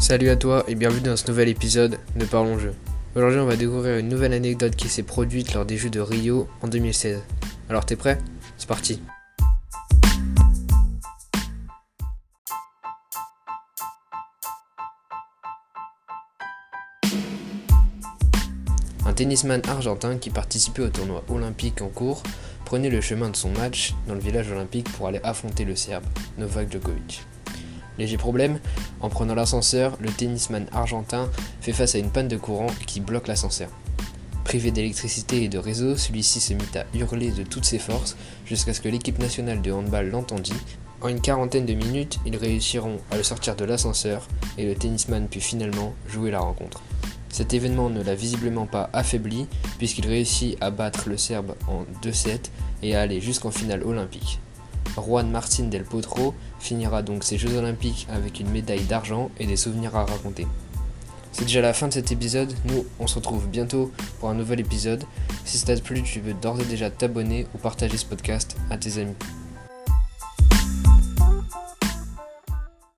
Salut à toi et bienvenue dans ce nouvel épisode de Parlons Jeux. Aujourd'hui on va découvrir une nouvelle anecdote qui s'est produite lors des Jeux de Rio en 2016. Alors t'es prêt? C'est parti Un tennisman argentin qui participait au tournoi olympique en cours prenait le chemin de son match dans le village olympique pour aller affronter le Serbe, Novak Djokovic. Léger problème, en prenant l'ascenseur, le tennisman argentin fait face à une panne de courant qui bloque l'ascenseur. Privé d'électricité et de réseau, celui-ci se mit à hurler de toutes ses forces jusqu'à ce que l'équipe nationale de handball l'entendit. En une quarantaine de minutes, ils réussiront à le sortir de l'ascenseur et le tennisman put finalement jouer la rencontre. Cet événement ne l'a visiblement pas affaibli puisqu'il réussit à battre le Serbe en 2-7 et à aller jusqu'en finale olympique. Juan Martin del Potro finira donc ses Jeux Olympiques avec une médaille d'argent et des souvenirs à raconter. C'est déjà la fin de cet épisode, nous on se retrouve bientôt pour un nouvel épisode. Si ça t'a plu, tu peux d'ores et déjà t'abonner ou partager ce podcast à tes amis.